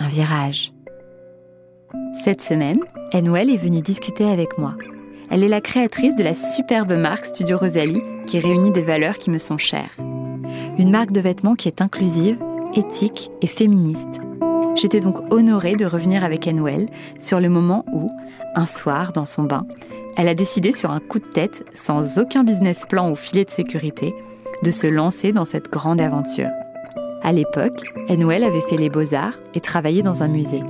un virage. Cette semaine, Enwell est venue discuter avec moi. Elle est la créatrice de la superbe marque Studio Rosalie qui réunit des valeurs qui me sont chères. Une marque de vêtements qui est inclusive, éthique et féministe. J'étais donc honorée de revenir avec Enwell sur le moment où, un soir, dans son bain, elle a décidé sur un coup de tête, sans aucun business plan ou filet de sécurité, de se lancer dans cette grande aventure. À l'époque, Enwell avait fait les beaux-arts et travaillé dans un musée.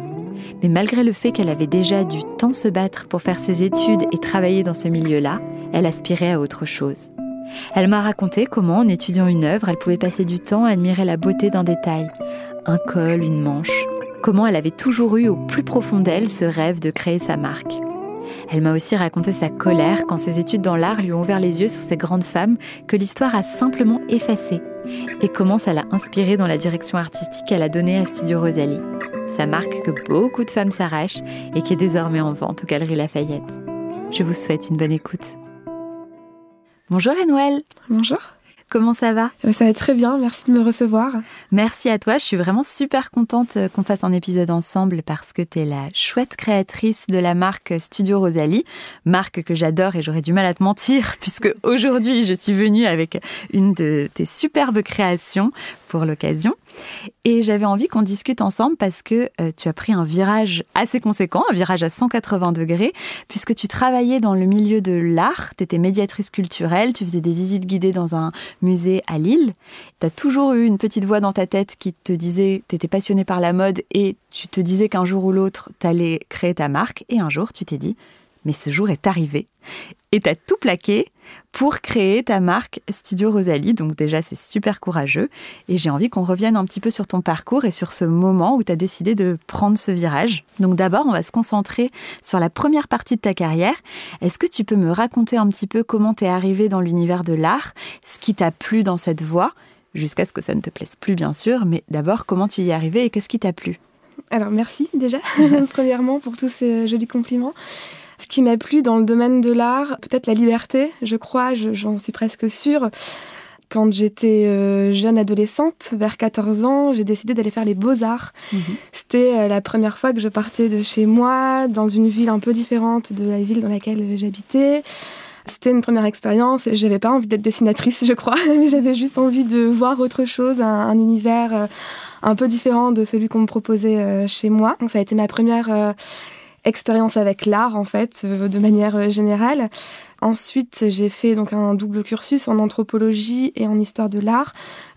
Mais malgré le fait qu'elle avait déjà dû tant se battre pour faire ses études et travailler dans ce milieu-là, elle aspirait à autre chose. Elle m'a raconté comment, en étudiant une œuvre, elle pouvait passer du temps à admirer la beauté d'un détail, un col, une manche, comment elle avait toujours eu au plus profond d'elle ce rêve de créer sa marque. Elle m'a aussi raconté sa colère quand ses études dans l'art lui ont ouvert les yeux sur ces grandes femmes que l'histoire a simplement effacées, et comment ça l'a inspirée dans la direction artistique qu'elle a donnée à Studio Rosalie, sa marque que beaucoup de femmes s'arrachent et qui est désormais en vente aux Galeries Lafayette. Je vous souhaite une bonne écoute. Bonjour Enwell. Bonjour. Comment ça va euh, Ça va très bien, merci de me recevoir. Merci à toi, je suis vraiment super contente euh, qu'on fasse un épisode ensemble parce que tu es la chouette créatrice de la marque Studio Rosalie, marque que j'adore et j'aurais du mal à te mentir puisque aujourd'hui je suis venue avec une de tes superbes créations pour l'occasion. Et j'avais envie qu'on discute ensemble parce que euh, tu as pris un virage assez conséquent, un virage à 180 degrés, puisque tu travaillais dans le milieu de l'art, tu étais médiatrice culturelle, tu faisais des visites guidées dans un musée à Lille. Tu as toujours eu une petite voix dans ta tête qui te disait, tu étais passionnée par la mode et tu te disais qu'un jour ou l'autre, tu allais créer ta marque. Et un jour, tu t'es dit, mais ce jour est arrivé. Et tu as tout plaqué pour créer ta marque Studio Rosalie. Donc déjà, c'est super courageux. Et j'ai envie qu'on revienne un petit peu sur ton parcours et sur ce moment où tu as décidé de prendre ce virage. Donc d'abord, on va se concentrer sur la première partie de ta carrière. Est-ce que tu peux me raconter un petit peu comment tu es arrivé dans l'univers de l'art, ce qui t'a plu dans cette voie, jusqu'à ce que ça ne te plaise plus, bien sûr. Mais d'abord, comment tu y es arrivé et qu'est-ce qui t'a plu? Alors merci déjà, premièrement, pour tous ces jolis compliments. Ce qui m'a plu dans le domaine de l'art, peut-être la liberté, je crois, j'en suis presque sûre. Quand j'étais euh, jeune adolescente, vers 14 ans, j'ai décidé d'aller faire les beaux-arts. Mhm. C'était euh, la première fois que je partais de chez moi, dans une ville un peu différente de la ville dans laquelle j'habitais. C'était une première expérience. J'avais pas envie d'être dessinatrice, je crois, mais j'avais juste envie de voir autre chose, un, univers euh, un peu différent de celui qu'on me proposait chez moi. Donc ça a été ma première expérience avec l'art en fait, euh, de manière euh, générale. Ensuite, j'ai fait donc un double cursus en anthropologie et en histoire de l'art,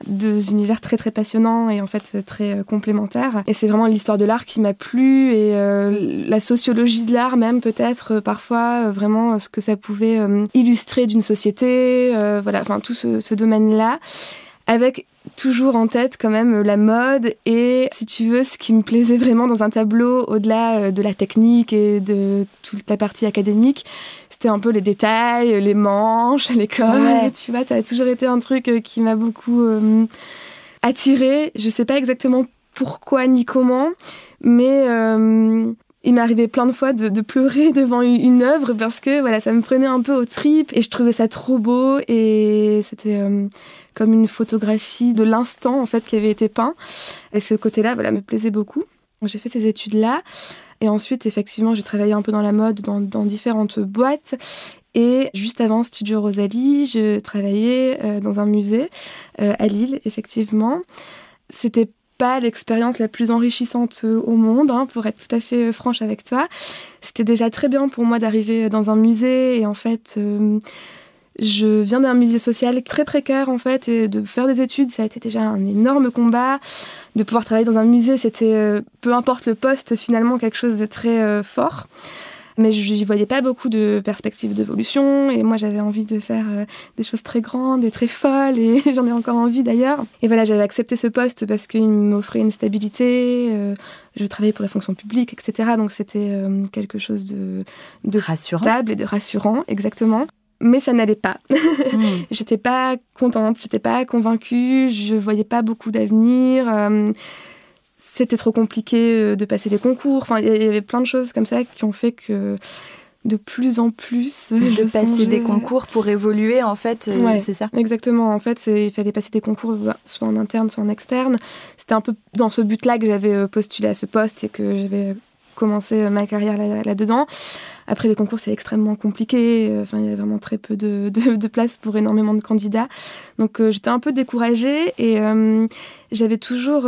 deux univers très très passionnants et en fait très euh, complémentaires. Et c'est vraiment l'histoire de l'art qui m'a plu et la sociologie de l'art même peut-être parfois vraiment ce que ça pouvait illustrer d'une société, voilà, enfin tout ce, ce domaine-là avec toujours en tête quand même la mode et si tu veux ce qui me plaisait vraiment dans un tableau au-delà euh, de la technique et de toute la partie académique c'était un peu les détails les manches les cols tu vois ça a toujours été un truc euh, qui m'a beaucoup euh, attiré je sais pas exactement pourquoi ni comment mais il m'est arrivé plein de fois de, pleurer devant une œuvre parce que voilà ça me prenait un peu au trip et je trouvais ça trop beau et c'était comme une photographie de l'instant en fait qui avait été peint. Et ce côté-là, voilà, me plaisait beaucoup. J'ai fait ces études-là. Et ensuite, effectivement, j'ai travaillé un peu dans la mode, dans, différentes boîtes. Et juste avant Studio Rosalie, je travaillais euh, dans un musée euh, à Lille, effectivement. C'était pas l'expérience la plus enrichissante euh, au monde, hein, pour être tout à fait franche avec toi. C'était déjà très bien pour moi d'arriver dans un musée et en fait je viens d'un milieu social très précaire en fait et de faire des études ça a été déjà un énorme combat. De pouvoir travailler dans un musée c'était euh, peu importe le poste finalement quelque chose de très euh, fort. Mais je n'y voyais pas beaucoup de perspectives d'évolution. Et moi, j'avais envie de faire euh, des choses très grandes et très folles, et j'en ai encore envie d'ailleurs. Et voilà, j'avais accepté ce poste parce qu'il m'offrait une stabilité. Euh, je travaillais pour la fonction publique, etc. Donc c'était euh, quelque chose de, de stable et de rassurant, exactement. Mais ça n'allait pas. Hmm. j'étais pas contente, j'étais pas convaincue, je voyais pas beaucoup d'avenir c'était trop compliqué euh, de passer les concours. Enfin, il y avait plein de choses comme ça qui ont fait que de plus en plus. Euh, de passer des concours pour évoluer, en fait, euh, c'est ça Exactement. En fait, il fallait passer des concours soit en interne, soit en externe. C'était un peu dans ce but-là que j'avais postulé à ce poste et que j'avais commencé ma carrière là-dedans. Après, les concours, c'est extrêmement compliqué. Enfin, il y a vraiment très peu de, de, place pour énormément de candidats. Donc, j'étais un peu découragée et j'avais toujours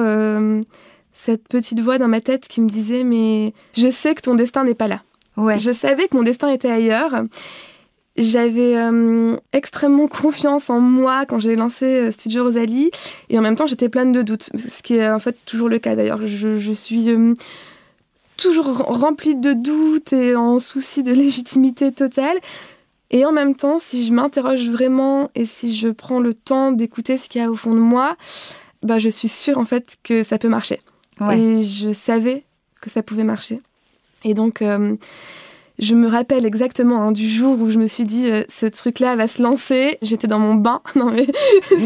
cette petite voix dans ma tête qui me disait mais je sais que ton destin n'est pas là. Ouais. Je savais que mon destin était ailleurs. J'avais euh, extrêmement confiance en moi quand j'ai lancé euh, Studio Rosalie et en même temps j'étais pleine de doutes, ce qui est en fait toujours le cas d'ailleurs. Je, suis euh, toujours remplie de doutes et en souci de légitimité totale. Et en même temps, si je m'interroge vraiment et si je prends le temps d'écouter ce qu'il y a au fond de moi, bah, je suis sûre en fait que ça peut marcher. Et je savais que ça pouvait marcher. Et donc, euh, je me rappelle exactement hein, du jour où je me suis dit euh, ce truc-là va se lancer. J'étais dans mon bain. Non mais,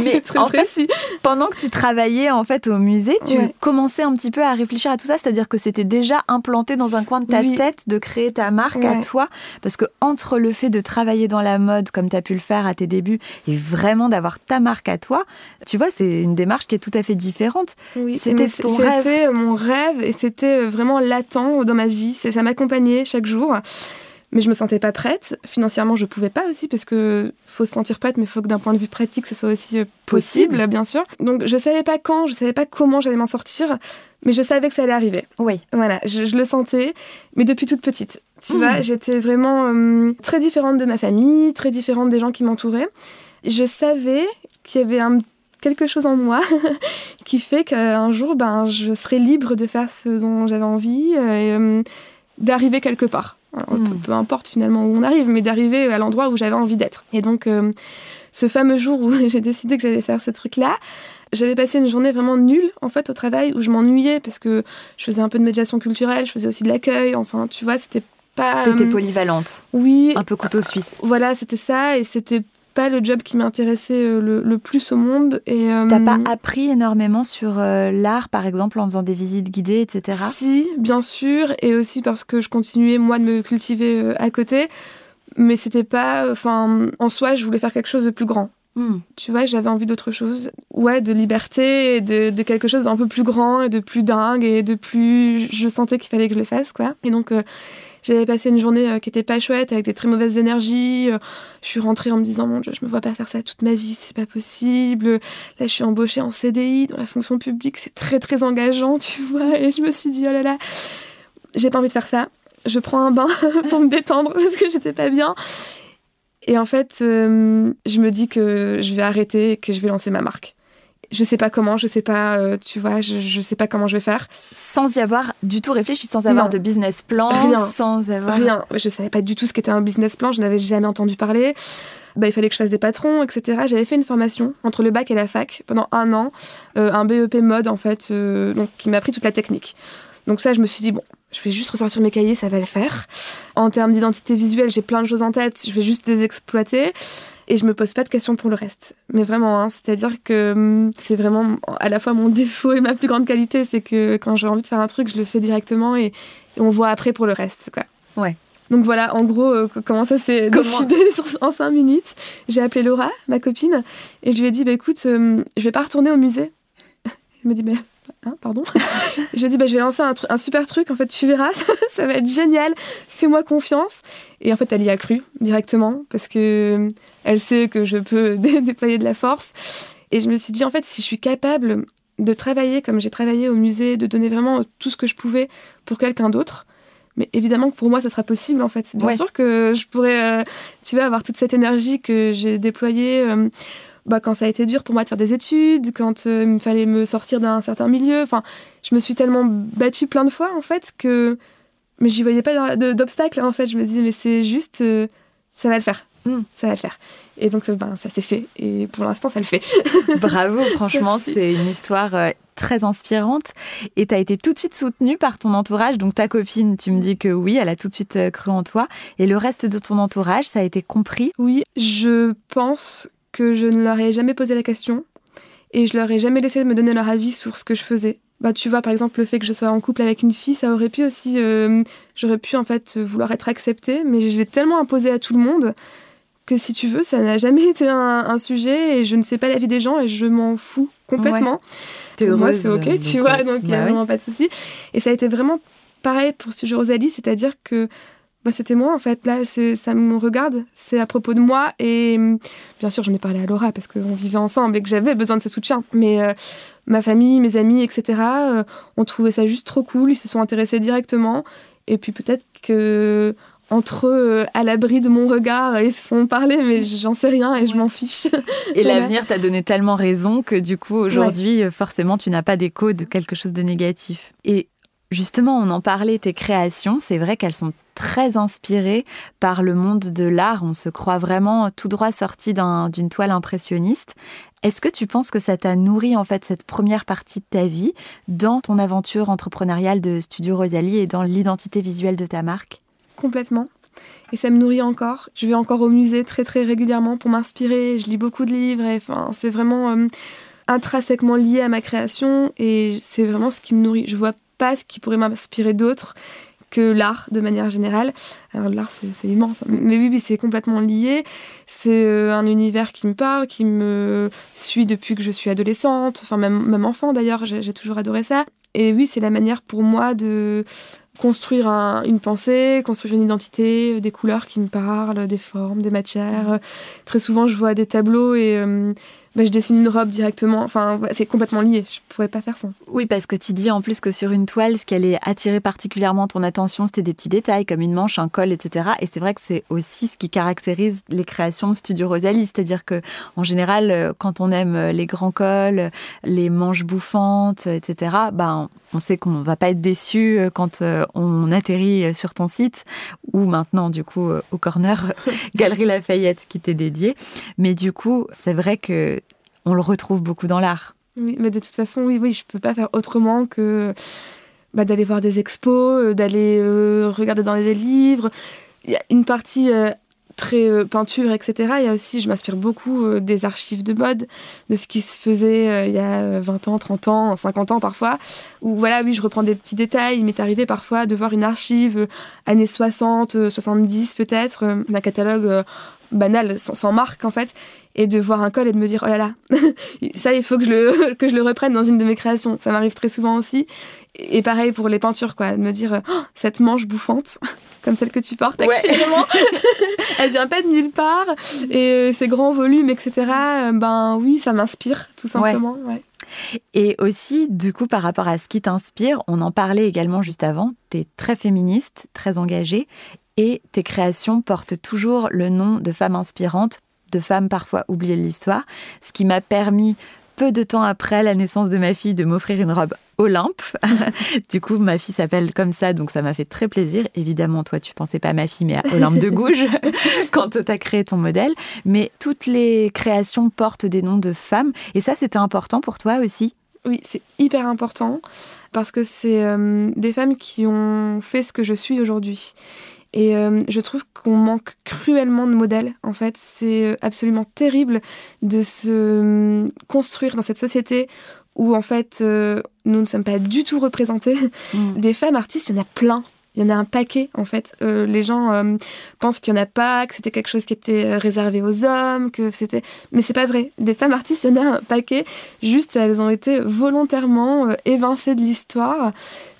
mais très précis. pendant que tu travaillais en fait au musée, tu commençais un petit peu à réfléchir à tout ça, c'est-à-dire que c'était déjà implanté dans un coin de ta tête de créer ta marque à toi, parce que entre le fait de travailler dans la mode comme tu as pu le faire à tes débuts et vraiment d'avoir ta marque à toi, tu vois, c'est une démarche qui est tout à fait différente. Oui, c'était C'était mon rêve et c'était euh, vraiment latent dans ma vie. Ça m'accompagnait chaque jour mais je me sentais pas prête. Financièrement, je pouvais pas aussi parce que faut se sentir prête, mais il faut que d'un point de vue pratique, ça soit aussi euh, possible, bien sûr. Donc je savais pas quand, je savais pas comment j'allais m'en sortir, mais je savais que ça allait arriver. Oui. Voilà, je, le sentais, mais depuis toute petite. Tu vois, mmh. j'étais vraiment euh, très différente de ma famille, très différente des gens qui m'entouraient. Je savais qu'il y avait un quelque chose en moi qui fait qu'un jour, ben, je serais libre de faire ce dont j'avais envie euh, et d'arriver quelque part. Hmm. peu, importe finalement où on arrive, mais d'arriver à l'endroit où j'avais envie d'être. Et donc, euh, ce fameux jour où j'ai décidé que j'allais faire ce truc-là, j'avais passé une journée vraiment nulle en fait au travail où je m'ennuyais parce que je faisais un peu de médiation culturelle, je faisais aussi de l'accueil. Enfin, tu vois, c'était pas. T'étais euh, polyvalente. Oui. Un peu couteau suisse. Voilà, c'était ça et c'était pas le job qui m'intéressait euh, le, plus au monde. Et euh, t'as pas appris énormément sur euh, l'art, par exemple, en faisant des visites guidées, etc. Si, bien sûr, et aussi parce que je continuais moi de me cultiver à côté, mais c'était pas, enfin, en soi, je voulais faire quelque chose de plus grand. Hmm. Tu vois, j'avais envie d'autre chose. Ouais, de liberté, et de, de quelque chose d'un peu plus grand et de plus dingue et de plus. Je sentais qu'il fallait que je le fasse, quoi. Et donc, j'avais passé une journée euh, qui était pas chouette, avec des très mauvaises énergies. Euh, je suis rentrée en me disant, mon Dieu, je me vois pas faire ça toute ma vie, c'est pas possible. Là, je suis embauchée en CDI dans la fonction publique, c'est très très engageant, tu vois. Et je me suis dit, oh là là, j'ai pas envie de faire ça. Je prends un bain pour me détendre parce que j'étais pas bien. Et en fait, euh, je me dis que je vais arrêter et que je vais lancer ma marque je sais pas comment, je sais pas, euh, tu vois, je, je sais pas comment je vais faire. Sans y avoir du tout réfléchi, sans avoir de business plan, rien, sans avoir. Rien. Je savais pas du tout ce qu'était un business plan, je n'avais jamais entendu parler. Bah, il fallait que je fasse des patrons, etc. J'avais fait une formation entre le bac et la fac pendant un an, euh, un BEP mode en fait, euh, donc qui m'a appris toute la technique. Donc ça, je me suis dit bon, je vais juste ressortir mes cahiers, ça va le faire. En termes d'identité visuelle, j'ai plein de choses en tête, je vais juste les exploiter et je me pose pas de questions pour le reste. Mais vraiment, hein, c'est-à-dire que hum, c'est vraiment à la fois mon défaut et ma plus grande qualité, c'est que quand j'ai envie de faire un truc, je le fais directement et, on voit après pour le reste, quoi. Ouais. Donc voilà, en gros, euh, comment ça s'est décidé en cinq minutes. J'ai appelé Laura, ma copine, et je lui ai dit, bah, écoute, hum, je vais pas retourner au musée. Elle me dit, mais Hein, pardon. je dit, bah, je vais lancer un, un, super truc, en fait, tu verras, ça, va être génial, fais-moi confiance. Et en fait, elle y a cru directement, parce que elle sait que je peux déployer de la force. Et je me suis dit, en fait, si je suis capable de travailler comme j'ai travaillé au musée, de donner vraiment tout ce que je pouvais pour quelqu'un d'autre, mais évidemment que pour moi, ça sera possible, en fait. Bien sûr que je pourrais, euh, tu vois, avoir toute cette énergie que j'ai déployée. Euh, bah, quand ça a été dur pour moi de faire des études, quand euh, il me fallait me sortir d'un certain milieu. Enfin, je me suis tellement battue plein de fois, en fait, que mais j'y voyais pas d'obstacle en fait. Je me disais, mais c'est juste, euh, ça va le faire. Hmm. Ça va le faire. Et donc, euh, ben, ça s'est fait. Et pour l'instant, ça le fait. Bravo, franchement, c'est une histoire très inspirante. Et tu as été tout de suite soutenue par ton entourage. Donc, ta copine, tu me dis que oui, elle a tout de suite cru en toi. Et le reste de ton entourage, ça a été compris? Oui, je pense que je ne leur ai jamais posé la question. Et je leur ai jamais laissé me donner leur avis sur ce que je faisais bah tu vois par exemple le fait que je sois en couple avec une fille ça aurait pu aussi euh, j'aurais pu en fait vouloir être acceptée mais j'ai tellement imposé à tout le monde que si tu veux ça n'a jamais été un, sujet et je ne sais pas la vie des gens et je m'en fous complètement ouais. moi c'est ok tu vois donc il n'y a bah vraiment pas de souci et ça a été vraiment pareil pour ce sujet Rosalie c'est-à-dire que bah, c'était moi en fait. Là, ça me regarde, c'est à propos de moi. Et hum, bien sûr, j'en ai parlé à Laura parce qu'on vivait ensemble et que j'avais besoin de ce soutien. Mais euh, ma famille, mes amis, etc., euh, ont trouvé ça juste trop cool. Ils se sont intéressés directement. Et puis peut-être que entre eux, à l'abri de mon regard, ils se sont parlé, mais j'en sais rien et je m'en fiche. Et l'avenir t'a donné tellement raison que du coup, aujourd'hui, forcément, tu n'as pas d'écho de quelque chose de négatif. Et Justement, on en parlait, tes créations, c'est vrai qu'elles sont très inspirées par le monde de l'art. On se croit vraiment tout droit sorti d'une toile impressionniste. Est-ce que tu penses que ça t'a nourri en fait cette première partie de ta vie dans ton aventure entrepreneuriale de Studio Rosalie et dans l'identité visuelle de ta marque? Complètement. Et ça me nourrit encore. Je vais encore au musée très très régulièrement pour m'inspirer. Je lis beaucoup de livres. Et, c'est vraiment euh, intrinsèquement lié à ma création et c'est vraiment ce qui me nourrit. Je vois pas qui pourrait m'inspirer d'autre que l'art de manière générale. Alors l'art c'est immense, hein. mais oui, c'est complètement lié. C'est euh, un univers qui me parle, qui me suit depuis que je suis adolescente, enfin même, même enfant d'ailleurs, j'ai toujours adoré ça. Et oui, c'est la manière pour moi de construire une pensée, construire une identité, euh, des couleurs qui me parlent, des formes, des matières. Très souvent, je vois des tableaux et euh, bah, je dessine une robe directement. Enfin, c'est complètement lié. Je pourrais pas faire ça. Oui, parce que tu dis en plus que sur une toile, ce qui allait attirer particulièrement ton attention, c'était des petits détails comme une manche, un col, etc. Et c'est vrai que c'est aussi ce qui caractérise les créations Studio Rosalie. C'est-à-dire que, en général, euh, quand on aime les grands cols, les manches bouffantes, etc., ben, on sait qu'on va pas être déçu euh, quand euh, on atterrit sur ton site ou maintenant, du coup, au corner Galerie Lafayette qui t'est dédié. Mais du coup, c'est vrai que on le retrouve beaucoup dans l'art. Oui, mais de toute façon, oui, oui, je peux pas faire autrement que bah, d'aller voir des expos, euh, d'aller euh, regarder dans les livres. Il y a une partie euh, très peinture, etc. Il y a aussi, je m'inspire beaucoup des archives de mode, de ce qui se faisait il y a 20 ans, 30 ans, 50 ans parfois. Où voilà, oui, je reprends des petits détails. Il m'est arrivé parfois de voir une archive années 60, 70 peut-être, d'un catalogue banal, sans, marque en fait, et de voir un col et de me dire oh là là, ça il faut que je le que je le reprenne dans une de mes créations. Ça m'arrive très souvent aussi. Et pareil pour les peintures quoi, de me dire oh, cette manche bouffante comme celle que tu portes actuellement, elle vient pas de nulle part et euh, ces grands volumes etc. Euh, ben oui, ça m'inspire tout simplement. Et aussi, du coup, par rapport à ce qui t'inspire, on en parlait également juste avant, tu es très féministe, très engagée, et tes créations portent toujours le nom de femmes inspirantes, de femmes parfois oubliées de l'histoire, ce qui m'a permis peu de temps après la naissance de ma fille de m'offrir une robe Olympe. du coup, ma fille s'appelle comme ça, donc ça m'a fait très plaisir. Évidemment, toi, tu pensais pas à ma fille, mais à Olympe de Gouges quand tu as créé ton modèle. Mais toutes les créations portent des noms de femmes. Et ça, c'était important pour toi aussi? Oui, c'est hyper important parce que c'est euh, des femmes qui ont fait ce que je suis aujourd'hui. Et euh, je trouve qu'on manque cruellement de modèles, en fait. C'est euh, absolument terrible de se euh, construire dans cette société où, en fait, nous ne sommes pas du tout représentés. Mm. Des femmes artistes, il y en a plein. Il y en a un paquet, en fait. les gens pensent qu'il n'y en a pas, que c'était quelque chose qui était réservé aux hommes, que c'était... Mais c'est pas vrai. Des femmes artistes, il y en a un paquet. Juste, elles ont été volontairement évincées de l'histoire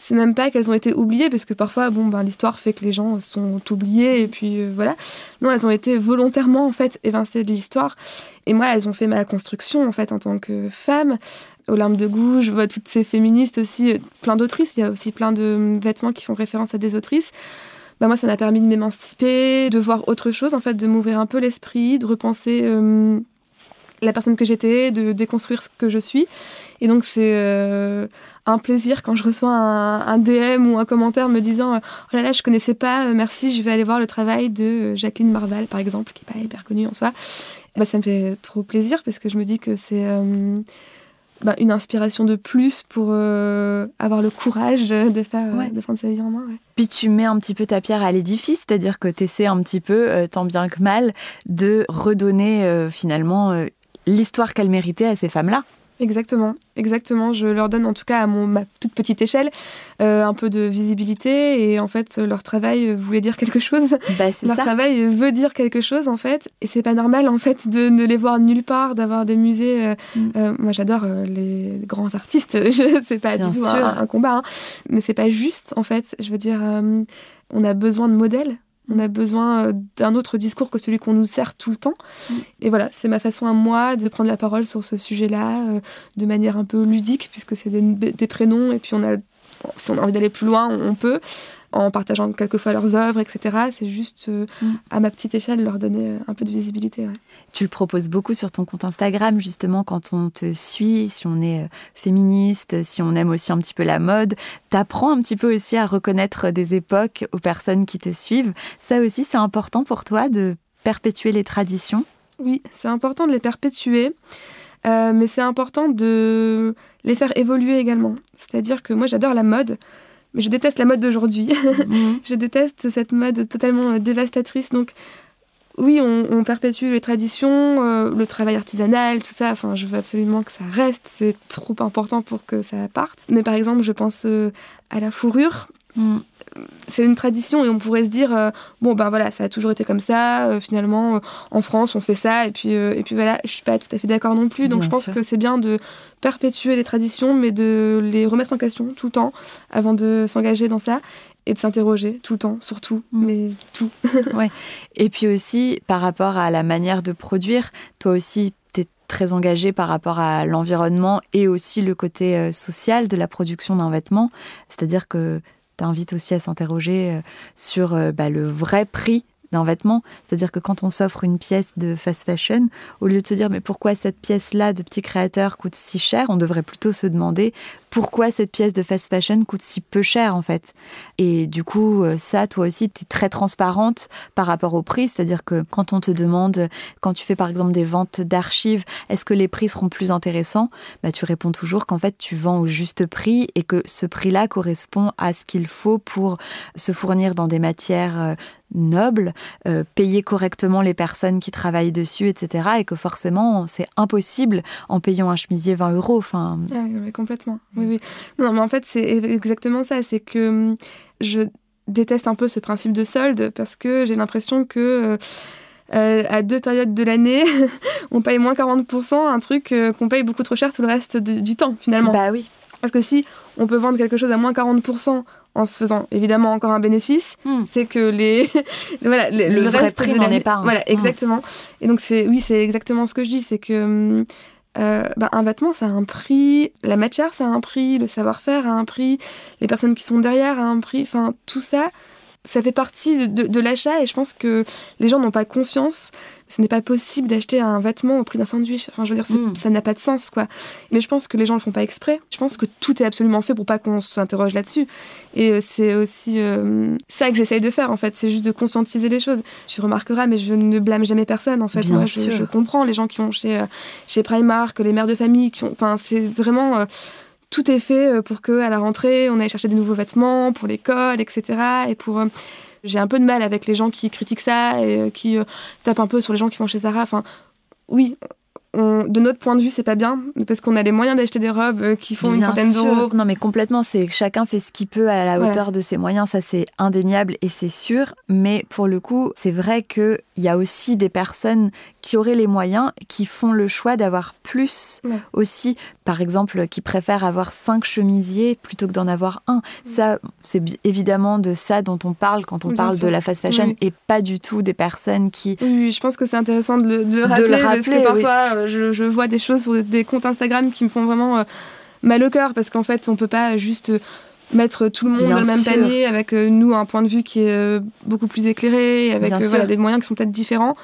c'est même pas qu'elles ont été oubliées, parce que parfois, bon, ben, l'histoire fait que les gens sont oubliés, et puis euh, voilà. Non, elles ont été volontairement, en fait, évincées de l'histoire. Et moi, elles ont fait ma construction, en fait, en tant que femme. Larmes de vois toutes ces féministes aussi, euh, plein d'autrices. Il y a aussi plein de hum, vêtements qui font référence à des autrices. Bah, moi, ça m'a permis de m'émanciper, de voir autre chose, en fait, de m'ouvrir un peu l'esprit, de repenser hum, la personne que j'étais, de déconstruire ce que je suis. Et donc c'est euh, un plaisir quand je reçois un, DM ou un commentaire me disant oh là là je connaissais pas, euh, merci, je vais aller voir le travail de Jacqueline Marval par exemple, qui est pas hyper connue en soi. Bah, ça me fait trop plaisir parce que je me dis que c'est euh, bah, une inspiration de plus pour avoir le courage de faire de prendre sa vie en main. Puis tu mets un petit peu ta pierre à l'édifice, c'est-à-dire que tu essaies un petit peu, tant bien que mal, de redonner finalement l'histoire qu'elle méritait à ces femmes-là. Exactement, exactement. Je leur donne en tout cas à mon, ma toute petite échelle euh, un peu de visibilité et en fait leur travail voulait dire quelque chose. Bah, leur travail veut dire quelque chose en fait et c'est pas normal en fait de ne les voir nulle part, d'avoir des musées. Euh, mm. euh, moi j'adore les grands artistes, c'est pas du tout un, combat, hein. mais c'est pas juste en fait. Je veux dire, on a besoin de modèles on a besoin euh, d'un autre discours que celui qu'on nous sert tout le temps. Mm. Et voilà, c'est ma façon à moi de prendre la parole sur ce sujet-là euh, de manière un peu ludique, puisque c'est des, prénoms, et puis on a, si on a envie d'aller plus loin, on peut en partageant quelquefois leurs œuvres, etc. C'est juste euh, mm. à ma petite échelle leur donner un peu de visibilité. Tu le proposes beaucoup sur ton compte Instagram, justement, quand on te suit, si on est euh, féministe, si on aime aussi un petit peu la mode. T'apprends un petit peu aussi à reconnaître des époques aux personnes qui te suivent. Ça aussi, c'est important pour toi de perpétuer les traditions? Oui, c'est important de les perpétuer. Euh, mais c'est important de les faire évoluer également. C'est-à-dire que moi j'adore la mode, mais je déteste la mode d'aujourd'hui. Mhm. je déteste cette mode totalement euh, dévastatrice. Donc, oui, on, perpétue les traditions, euh, le travail artisanal, tout ça. Enfin, je veux absolument que ça reste. C'est trop important pour que ça parte. Mais par exemple, je pense euh, à la fourrure. Mhm c'est une tradition et on pourrait se dire euh, bon ben voilà ça a toujours été comme ça euh, finalement euh, en France on fait ça et puis et puis voilà je suis pas tout à fait d'accord non plus. Donc je pense que c'est bien de perpétuer les traditions mais de les remettre en question tout le temps avant de s'engager dans ça et de s'interroger tout le temps surtout mm. mais tout. Ouais. Et puis aussi par rapport à la manière de produire toi aussi tu es très engagé par rapport à l'environnement et aussi le côté social de la production d'un vêtement. C'est-à-dire que t'invite aussi à s'interroger euh, sur euh, bah, le vrai prix d'un vêtement. C'est-à-dire que quand on s'offre une pièce de fast fashion, au lieu de se dire mais pourquoi cette pièce-là de petit créateur coûte si cher, on devrait plutôt se demander pourquoi cette pièce de fast fashion coûte si peu cher en fait? Et du coup, euh, ça, toi aussi, tu es très transparente par rapport au prix. C'est-à-dire que quand on te demande, quand tu fais par exemple des ventes d'archives, est-ce que les prix seront plus intéressants? Bah, Tu réponds toujours qu'en fait, tu vends au juste prix et que ce prix-là correspond à ce qu'il faut pour se fournir dans des matières nobles, euh, payer correctement les personnes qui travaillent dessus, etc. Et que forcément, c'est impossible en payant un chemisier 20 euros. Enfin... Ah oui, complètement. Oui, oui. Non, mais en fait, c'est exactement ça. C'est que hum, je déteste un peu ce principe de solde parce que j'ai l'impression que euh, euh, à deux périodes de l'année, on paye moins 40%, un truc qu'on paye beaucoup trop cher tout le reste du temps finalement. Bah oui. Parce que si on peut vendre quelque chose à moins 40% en se faisant évidemment encore un bénéfice, hmm. c'est que les voilà le, vrai prix n'en est pas. Voilà, hmm. exactement. Et donc c'est oui, c'est exactement ce que je dis, c'est que euh, bah, un vêtement, ça a un prix, la matière, ça a un prix, le savoir-faire a un prix, les personnes qui sont derrière a un prix, enfin tout ça, ça fait partie de, l'achat et je pense que les gens n'ont pas conscience. Ce n'est pas possible d'acheter un vêtement au prix d'un sandwich. Enfin, je veux dire, hmm. ça n'a pas de sens, quoi. Mais je pense que les gens le font pas exprès. Je pense que tout est absolument fait pour pas qu'on s'interroge là-dessus. Et euh, c'est aussi euh, ça que j'essaye de faire, en fait. C'est juste de conscientiser les choses. Tu remarqueras, mais je ne blâme jamais personne, en fait. Moi, je, comprends les gens qui ont chez, euh, chez Primark, les mères de famille, qui ont. Enfin, c'est vraiment tout est fait euh, pour que à la rentrée, on aille chercher des nouveaux vêtements pour l'école, etc. Et pour euh, j'ai un peu de mal avec les gens qui critiquent ça et euh, qui tapent un peu sur les gens qui vont chez Zara. Enfin, oui, de notre point de vue, c'est pas bien parce qu'on a les moyens d'acheter des robes euh, qui font une centaine d'euros. Non, mais complètement, c'est chacun fait ce qu'il peut à la hauteur de ses moyens, ça c'est indéniable et c'est sûr. Mais pour le coup, c'est vrai qu'il y a aussi des personnes qui auraient les moyens, qui font le choix d'avoir plus aussi. Par exemple, qui préfèrent avoir cinq chemisiers plutôt que d'en avoir un. Ça, c'est évidemment de ça dont on parle quand on parle de la fast fashion et pas du tout des personnes qui. Oui, je pense que c'est intéressant de le, rappeler, parce que parfois je, vois des choses sur des comptes Instagram qui me font vraiment euh, mal au cœur parce qu'en fait, on peut pas juste mettre tout le monde dans le même panier avec euh, nous un point de vue qui est euh, beaucoup plus éclairé, avec voilà, des moyens qui sont peut-être différents.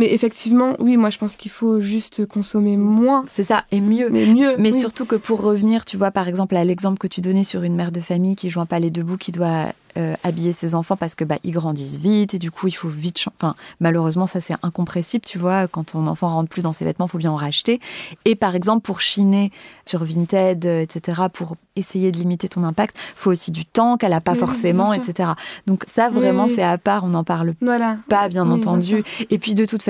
Mais effectivement, oui, moi je pense qu'il faut juste consommer moins. C'est ça, et mieux. Mais mieux. Mais oui. surtout que pour revenir, tu vois, par exemple, à l'exemple que tu donnais sur une mère de famille qui joint pas les deux bouts, qui doit euh, habiller ses enfants parce que bah ils grandissent vite et du coup il faut vite enfin malheureusement ça c'est incompressible tu vois quand ton enfant rentre plus dans ses vêtements faut bien en racheter et par exemple pour chiner sur Vinted euh, etc pour essayer de limiter ton impact faut aussi du temps qu'elle a pas Oui, forcément etc donc ça vraiment oui. c'est à part on n'en parle Voilà. pas, bien entendu. et puis de toute façon,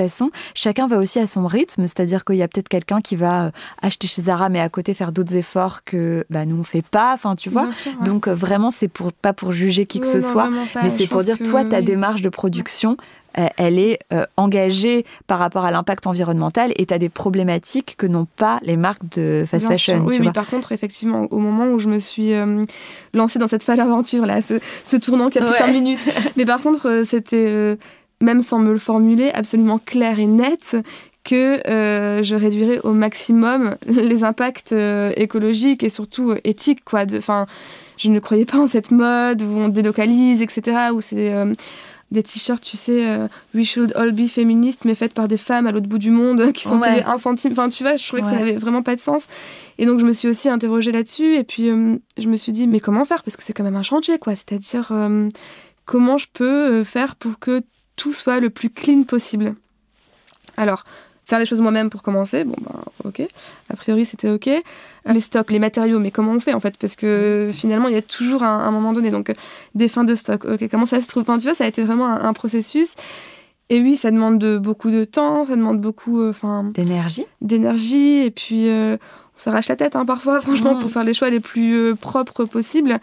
chacun va aussi à son rythme, c'est-à-dire qu'il y a peut-être quelqu'un qui va euh, acheter chez Zara, mais à côté faire d'autres efforts que bah, nous on fait pas. Enfin, tu vois. Bien sûr, ouais. Donc euh, vraiment, c'est pour pas pour juger qui que ce non, soit, mais c'est pour dire que toi ta oui. démarche de production. euh, Elle est euh, engagée par rapport à l'impact environnemental et tu as des problématiques que n'ont pas les marques de fast Bien sûr, fashion. Oui, tu mais vois. par contre, effectivement, au moment où je me suis euh, lancée dans cette folle aventure, là, ce, ce tournant qui a pris Ouais. 5 minutes. mais par contre, c'était, même sans me le formuler, absolument clair et net que euh, je réduirais au maximum les impacts euh, écologiques et surtout euh, éthiques. Quoi, de, 'fin, je ne croyais pas en cette mode où on délocalise, etc., où c'est... des t-shirts, tu sais, euh, We should all be feminists, mais faites par des femmes à l'autre bout du monde qui sont Ouais. payées un centime. Enfin, tu vois, je trouvais que ça n'avait vraiment pas de sens. Et donc, je me suis aussi interrogée là-dessus. Et puis, euh, je me suis dit, mais comment faire? Parce que c'est quand même un chantier, quoi. C'est-à-dire, euh, comment je peux faire pour que tout soit le plus clean possible Alors, faire les choses moi-même pour commencer, bon, ben, ok. A priori, c'était ok. Les stocks, les matériaux, mais comment on fait, en fait? Parce que finalement, il y a toujours un, moment donné. Donc, euh, des fins de stock, ok, comment ça se trouve? Tu vois, ça a été vraiment un processus. Et oui, ça demande de, beaucoup de temps, ça demande beaucoup euh, D'énergie. d'énergie, et puis euh, on s'arrache la tête hein, parfois, franchement, Mm. pour faire les choix les plus euh, propres possibles.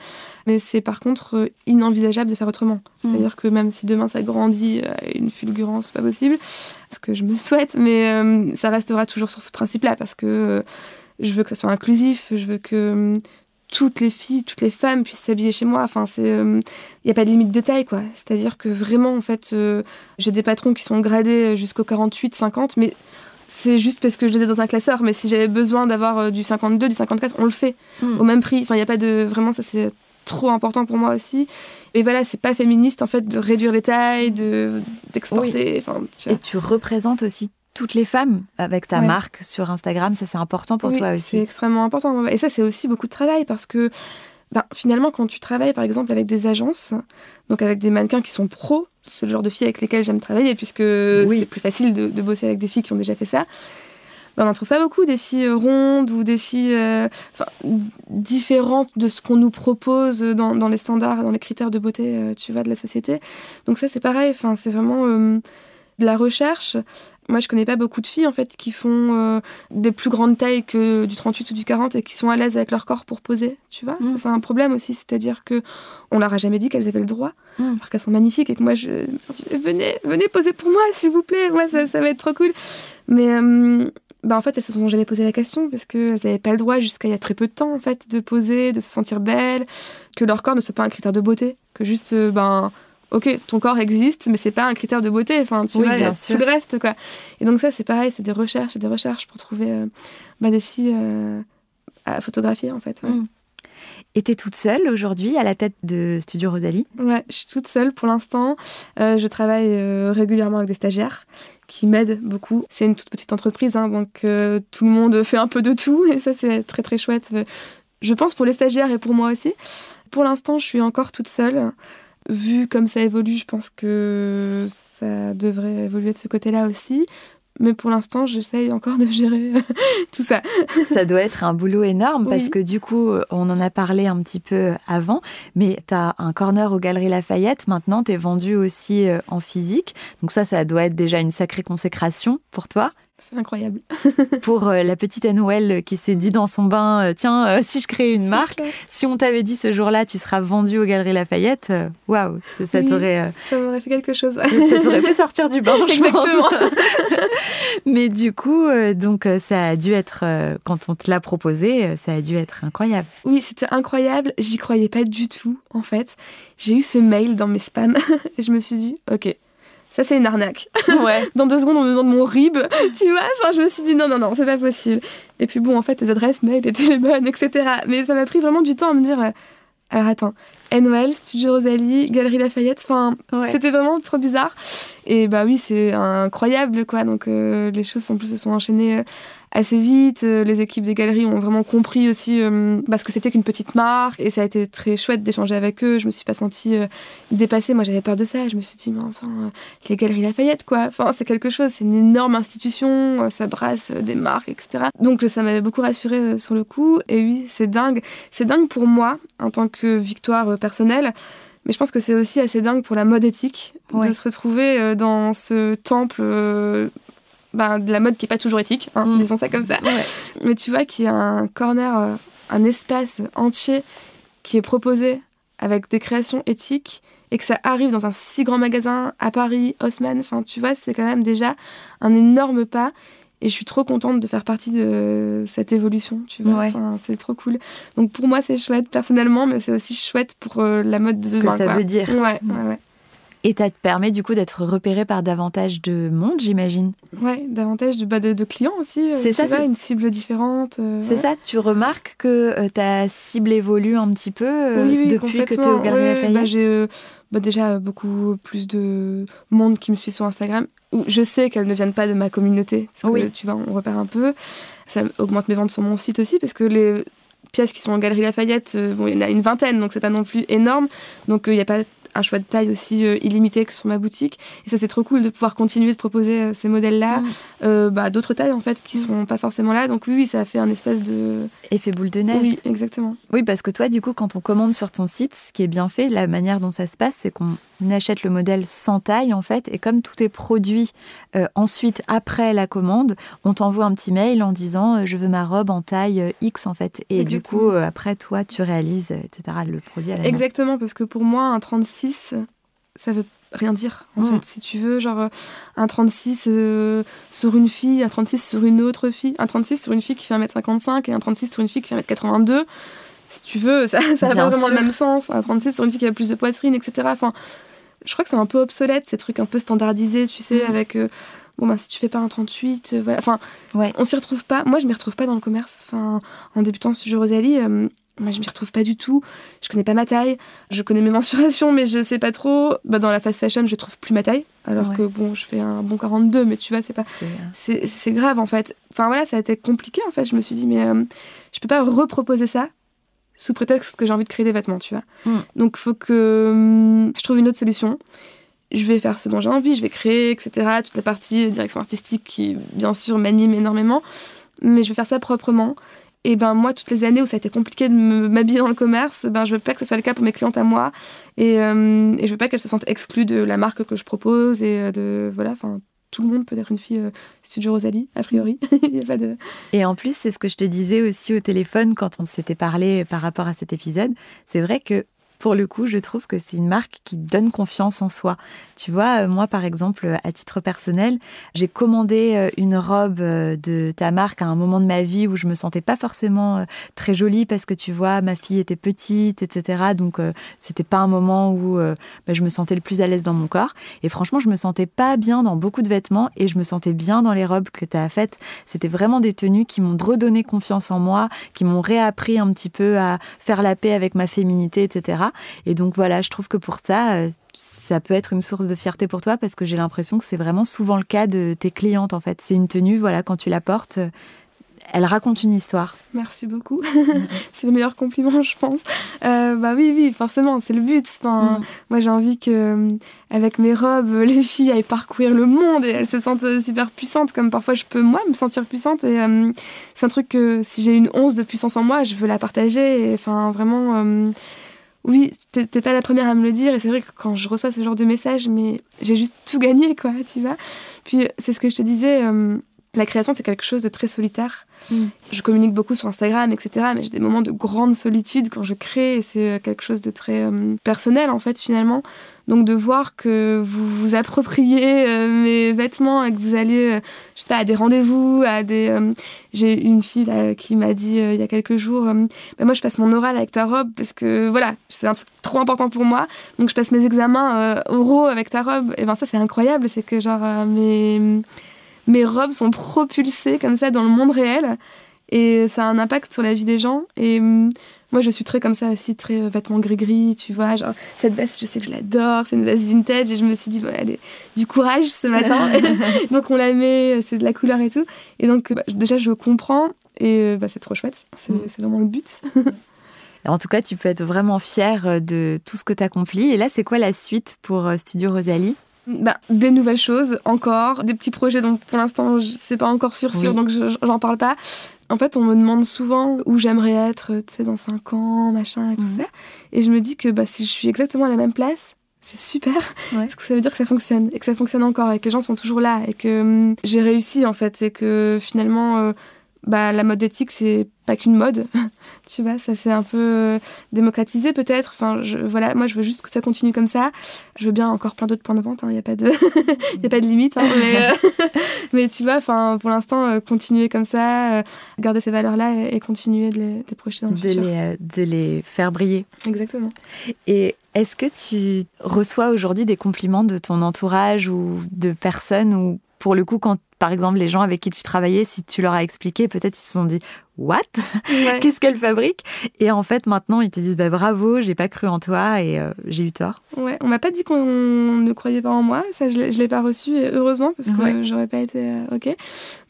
Mais c'est par contre inenvisageable de faire autrement. Mm. C'est-à-dire que même si demain ça grandit à une fulgurance pas possible, ce que je me souhaite, mais ça restera toujours sur ce principe-là, parce que je veux que ça soit inclusif, je veux que toutes les filles, toutes les femmes puissent s'habiller chez moi. Enfin, c'est, il n'y a pas de limite de taille, quoi. C'est-à-dire que vraiment, en fait, euh, j'ai des patrons qui sont gradés jusqu'au 48, 50, mais c'est juste parce que je les ai dans un classeur. Mais si j'avais besoin d'avoir euh, du 52, du 54, on le fait Mm. au même prix. Enfin, il n'y a pas de. Vraiment, ça, c'est trop important pour moi aussi. Et voilà, c'est pas féministe, en fait, de réduire les tailles, de, d'exporter. Tu Et tu représentes aussi toutes les femmes avec ta Ouais. marque sur Instagram. Ça, c'est important pour Oui, toi C'est aussi. extrêmement important. Et ça, c'est aussi beaucoup de travail parce que ben, finalement, quand tu travailles par exemple avec des agences, donc avec des mannequins qui sont pros, c'est le genre de filles avec lesquelles j'aime travailler puisque Oui. c'est plus facile de, de bosser avec des filles qui ont déjà fait ça. Ben, on n'en trouve pas beaucoup des filles rondes ou des filles euh, enfin, différentes de ce qu'on nous propose dans, dans les standards, dans les critères de beauté, euh, tu vois, de la société. Donc ça, c'est pareil. Enfin, c'est vraiment euh, de la recherche. Moi, je connais pas beaucoup de filles en fait qui font euh, des plus grandes tailles que du 38 ou du 40 et qui sont à l'aise avec leur corps pour poser, tu vois. Mm. Ça, c'est un problème aussi, c'est-à-dire que on leur a jamais dit qu'elles avaient le droit, Mm. alors qu'elles sont magnifiques et que moi, je venez, venez poser pour moi, s'il vous plaît, moi, ça, ça va être trop cool. Mais euh, bah, en fait, elles se sont jamais posé la question parce qu'elles n'avaient pas le droit jusqu'à il y a très peu de temps en fait de poser, de se sentir belle, que leur corps ne soit pas un critère de beauté, que juste euh, ben ok, ton corps existe, mais c'est pas un critère de beauté. Enfin, tu Oui, vois, bien sûr. tout le reste, quoi. Et donc ça, c'est pareil, c'est des recherches et des recherches pour trouver euh, bah, des filles euh, à photographier, en fait. Ouais. Mm. Et t'es toute seule aujourd'hui à la tête de Studio Rosalie? Ouais, je suis toute seule pour l'instant. Euh, je travaille régulièrement avec des stagiaires qui m'aident beaucoup. C'est une toute petite entreprise, hein, donc tout le monde fait un peu de tout, et ça, c'est très très chouette. Je pense pour les stagiaires et pour moi aussi. Pour l'instant, je suis encore toute seule. Vu comme ça évolue, je pense que ça devrait évoluer de ce côté-là aussi. Mais pour l'instant, j'essaye encore de gérer tout ça. Ça doit être un boulot énorme parce que du coup, on en a parlé un petit peu avant, mais tu as un corner aux Galeries Lafayette. Maintenant, tu es vendu aussi euh, en physique. Donc ça, ça doit être déjà une sacrée consécration pour toi. C'est incroyable. Pour euh, la petite Noël qui s'est dit dans son bain, euh, tiens, euh, si je crée une marque, si on t'avait dit ce jour-là, tu seras vendu aux Galeries Lafayette, waouh, ça, Oui. t'aurait... Ça m'aurait fait quelque chose. ouais. ça t'aurait fait sortir du bain. Exactement. Mais du coup, donc ça a dû être, quand on te l'a proposé, ça a dû être incroyable. Oui, c'était incroyable. J'y croyais pas du tout, en fait. J'ai eu ce mail dans mes spams et je me suis dit, ok, ça c'est une arnaque. Ouais. Dans deux secondes, on me demande mon RIB, tu vois. Enfin, je me suis dit, non, non, non, c'est pas possible. Et puis bon, en fait, les adresses mail étaient les bonnes, etc. Mais ça m'a pris vraiment du temps à me dire, euh, Alors attends, Noël, Studio Rosalie, Galerie Lafayette, enfin, c'était vraiment trop bizarre. Et bah oui, c'est incroyable, quoi. Donc euh, les choses en plus se sont enchaînées euh, assez vite. Euh, les équipes des galeries ont vraiment compris aussi parce que c'était qu'une petite marque et ça a été très chouette d'échanger avec eux. Je me suis pas sentie dépassée. Moi, j'avais peur de ça. Je me suis dit, mais enfin, les Galeries Lafayette, quoi. Enfin, c'est quelque chose. C'est une énorme institution. Ça brasse des marques, etc. Donc ça m'avait beaucoup rassurée sur le coup. Et oui, c'est dingue. C'est dingue pour moi en tant que Victoire personnel. Mais je pense que c'est aussi assez dingue pour la mode éthique de se retrouver euh, dans ce temple euh, ben, de la mode qui n'est pas toujours éthique, hein, mm. disons ça comme ça. Mais tu vois qu'il y a un corner, euh, un espace entier qui est proposé avec des créations éthiques et que ça arrive dans un si grand magasin à Paris, Haussmann, enfin tu vois, c'est quand même déjà un énorme pas. Et je suis trop contente de faire partie de cette évolution, tu vois. c'est trop cool. Donc pour moi, c'est chouette personnellement, mais c'est aussi chouette pour euh, la mode de Ce que ça veut dire. Ouais, ouais, ouais. Et ça te permet du coup d'être repéré par davantage de monde, j'imagine. Ouais, davantage de, bah, de, clients aussi. Euh, c'est ça, c'est une cible différente. Euh, c'est ça, tu remarques que ta cible évolue un petit peu oui, oui, depuis que tu es au Galerie Lafayette bah, J'ai bah, déjà beaucoup plus de monde qui me suit sur Instagram je sais qu'elles ne viennent pas de ma communauté. Parce que, tu vois, on repère un peu. Ça augmente mes ventes sur mon site aussi, parce que les pièces qui sont en Galerie Lafayette, euh, bon, il y en a une vingtaine, donc c'est pas non plus énorme. Donc euh, il n'y a pas un choix de taille aussi euh, illimité que sur ma boutique. Et ça, c'est trop cool de pouvoir continuer de proposer euh, ces modèles-là, mm. euh, bah, d'autres tailles en fait qui ne mm. sont pas forcément là. Donc oui, ça a fait un espèce de effet boule de neige. Oui, exactement. Oui, parce que toi, du coup, quand on commande sur ton site, ce qui est bien fait, la manière dont ça se passe, c'est qu'on achète le modèle sans taille en fait, et comme tout est produit ensuite après la commande, on t'envoie un petit mail en disant je veux ma robe en taille X en fait, et du coup après toi tu réalises etc le produit à la Exactement, parce que pour moi un 36 ça veut rien dire en mm. fait. Si tu veux genre euh, un 36 euh, sur une fille un 36 sur une autre fille un 36 sur une fille qui fait 1m55 et un 36 sur une fille qui fait 1m82 si tu veux ça ça pas vraiment le même sens un 36 sur une fille qui a plus de poitrine etc enfin je crois que c'est un peu obsolète ces trucs un peu standardisés tu sais mm. avec euh, bon bah si tu fais pas un 38 voilà enfin ouais. on s'y retrouve pas moi je m'y retrouve pas dans le commerce enfin en débutant sur Rosalie moi, je m'y retrouve pas du tout. Je connais pas ma taille. Je connais mes mensurations, mais je sais pas trop. Bah, dans la fast fashion, je trouve plus ma taille. Alors que bon, je fais un bon 42, mais tu vois, c'est pas. C'est grave en fait. Enfin voilà, ça a été compliqué en fait. Je me suis dit, mais euh, je peux pas reproposer ça sous prétexte que j'ai envie de créer des vêtements, tu vois. Hmm. Donc, faut que hum, je trouve une autre solution. Je vais faire ce dont j'ai envie, je vais créer, etc. Toute la partie direction artistique qui, bien sûr, m'anime énormément. Mais je vais faire ça proprement et ben moi, toutes les années où ça a été compliqué de m'habiller dans le commerce, ben je veux pas que ce soit le cas pour mes clientes à moi. Et, euh, et je veux pas qu'elles se sentent exclues de la marque que je propose et euh, de voilà, enfin tout le monde peut être une fille euh, studio Rosalie, a priori. Et en plus, c'est ce que je te disais aussi au téléphone quand on s'était parlé par rapport à cet épisode. C'est vrai que pour le coup, je trouve que c'est une marque qui donne confiance en soi. Tu vois, euh, moi, par exemple, à titre personnel, j'ai commandé euh, une robe euh, de ta marque à un moment de ma vie où je me sentais pas forcément très jolie parce que tu vois, ma fille était petite, etc. Donc, c'était pas un moment où bah, je me sentais le plus à l'aise dans mon corps. Et franchement, je me sentais pas bien dans beaucoup de vêtements et je me sentais bien dans les robes que tu as faites. C'était vraiment des tenues qui m'ont redonné confiance en moi, qui m'ont réappris un petit peu à faire la paix avec ma féminité, etc. Et donc voilà, je trouve que pour ça, euh, ça peut être une source de fierté pour toi parce que j'ai l'impression que c'est vraiment souvent le cas de tes clientes en fait. C'est une tenue, voilà, quand tu la portes, euh, elle raconte une histoire. Merci beaucoup. c'est le meilleur compliment, je pense. Euh, bah oui, oui, forcément, c'est le but. Enfin, mm. Moi, j'ai envie que, avec mes robes, les filles aillent parcourir le monde et elles se sentent super puissantes, comme parfois je peux moi me sentir puissante. Et c'est un truc que si j'ai une once de puissance en moi, je veux la partager. Et, enfin, vraiment oui, t'es pas la première à me le dire, et c'est vrai que quand je reçois ce genre de message, mais j'ai juste tout gagné, quoi, tu vois. Puis c'est ce que je te disais, euh, la création, c'est quelque chose de très solitaire. Mm. Je communique beaucoup sur Instagram, etc. Mais j'ai des moments de grande solitude quand je crée. Et c'est euh, quelque chose de très euh, personnel, en fait, finalement. Donc de voir que vous vous appropriez euh, mes vêtements et que vous allez, je sais pas, à des rendez-vous, à des... j'ai une fille là, qui m'a dit il y a quelques jours, bah, moi je passe mon oral avec ta robe parce que voilà, c'est un truc trop important pour moi. Donc je passe mes examens oraux avec ta robe. Et ben ça c'est incroyable, c'est que genre mes mes robes sont propulsées comme ça dans le monde réel et ça a un impact sur la vie des gens. Et hum, Moi, je suis très comme ça aussi, très euh, vêtements gris-gris, tu vois. Genre, cette veste, je sais que je l'adore, c'est une veste vintage. Et je me suis dit, bon, du courage ce matin. donc, on la met, c'est de la couleur et tout. Et donc, bah, déjà, je comprends. Et bah, c'est trop chouette. C'est mm. vraiment le but. En tout cas, tu peux être vraiment fier de tout ce que tu accomplis. Et là, c'est quoi la suite pour Studio Rosalie? Bah, des nouvelles choses encore, des petits projets dont pour l'instant c'est pas encore sûr sûr donc j'en parle pas. En fait, on me demande souvent où j'aimerais être, tu sais, dans 5 ans, machin et tout mhm. ça. Et je me dis que bah, si je suis exactement à la même place, c'est super parce que ça veut dire que ça fonctionne et que ça fonctionne encore et que les gens sont toujours là et que hum, j'ai réussi en fait et que finalement euh, bah, la mode éthique, c'est pas qu'une mode, tu vois, ça s'est un peu euh, démocratisé peut-être. Enfin, je, voilà, moi je veux juste que ça continue comme ça. Je veux bien encore plein d'autres points de vente, il hein, n'y a, pas de y a pas de limite. Hein, mais, euh, mais, tu vois, enfin, pour l'instant, euh, continuer comme ça, garder ces valeurs-là et, continuer de les, projeter dans le de futur. Les, de les faire briller. Exactement. Et est-ce que tu reçois aujourd'hui des compliments de ton entourage ou de personnes ou pour le coup, quand par exemple les gens avec qui tu travaillais, si tu leur as expliqué, peut-être ils se sont dit What? Qu'est-ce qu'elle fabrique? Et en fait, maintenant, ils te disent bah, Bravo, j'ai pas cru en toi et euh, j'ai eu tort. Ouais, on m'a pas dit qu'on ne croyait pas en moi. Ça, je l'ai pas reçu, et heureusement, parce que j'aurais pas été euh, OK.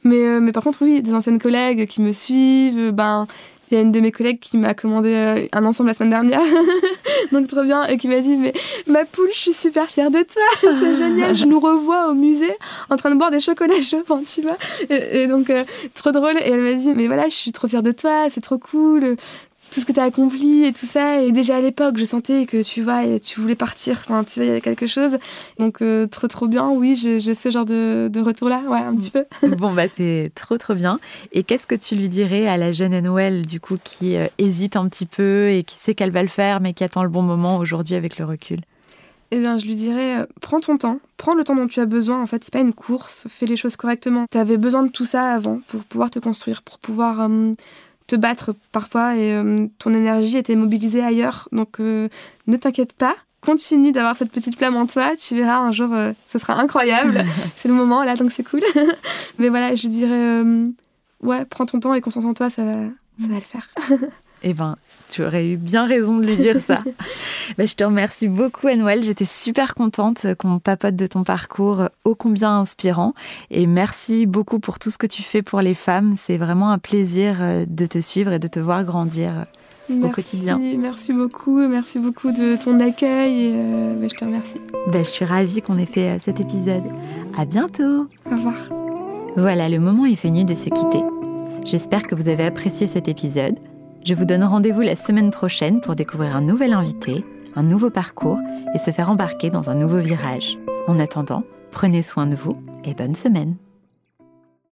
Mais, euh, mais par contre, oui, des anciennes collègues qui me suivent, ben il y a une de mes collègues qui m'a commandé euh, un ensemble la semaine dernière, donc trop bien, et qui m'a dit Mais ma poule, je suis super fière de toi, c'est génial, je nous revois au musée en train de boire des chocolats chauds, tu vois. Et, donc, euh, trop drôle. Et elle m'a dit Mais voilà, je suis trop fière de toi, c'est trop cool, tout ce que tu as accompli et tout ça. Et déjà à l'époque, je sentais que tu vois, tu voulais partir. Enfin, tu vois, il y avait quelque chose. Donc, euh, trop, trop bien. Oui, j'ai ce genre de, retour-là. Ouais, un petit peu. bon, bah, c'est trop, trop bien. Et qu'est-ce que tu lui dirais à la jeune Noël, du coup, qui euh, hésite un petit peu et qui sait qu'elle va le faire, mais qui attend le bon moment aujourd'hui avec le recul? Eh bien, je lui dirais, euh, prends ton temps, prends le temps dont tu as besoin. En fait, c'est pas une course, fais les choses correctement. Tu avais besoin de tout ça avant pour pouvoir te construire, pour pouvoir te battre parfois et euh, ton énergie était mobilisée ailleurs. Donc euh, ne t'inquiète pas, continue d'avoir cette petite flamme en toi. Tu verras un jour, euh, ce sera incroyable. c'est le moment là, donc c'est cool. Mais voilà, je dirais, ouais, prends ton temps et concentre-toi, ça va, ça va le faire. eh ben, tu aurais eu bien raison de lui dire ça. Bah, je te remercie beaucoup, Anouel. J'étais super contente qu'on papote de ton parcours ô combien inspirant. Et merci beaucoup pour tout ce que tu fais pour les femmes. C'est vraiment un plaisir euh, de te suivre et de te voir grandir euh, au quotidien. Merci beaucoup. Merci beaucoup de ton accueil. Et euh, bah, je te remercie. Bah, je suis ravie qu'on ait fait cet épisode. À bientôt. Au revoir. Voilà, le moment est venu de se quitter. J'espère que vous avez apprécié cet épisode. Je vous donne rendez-vous la semaine prochaine pour découvrir un nouvel invité, un nouveau parcours et se faire embarquer dans un nouveau virage. En attendant, prenez soin de vous et bonne semaine.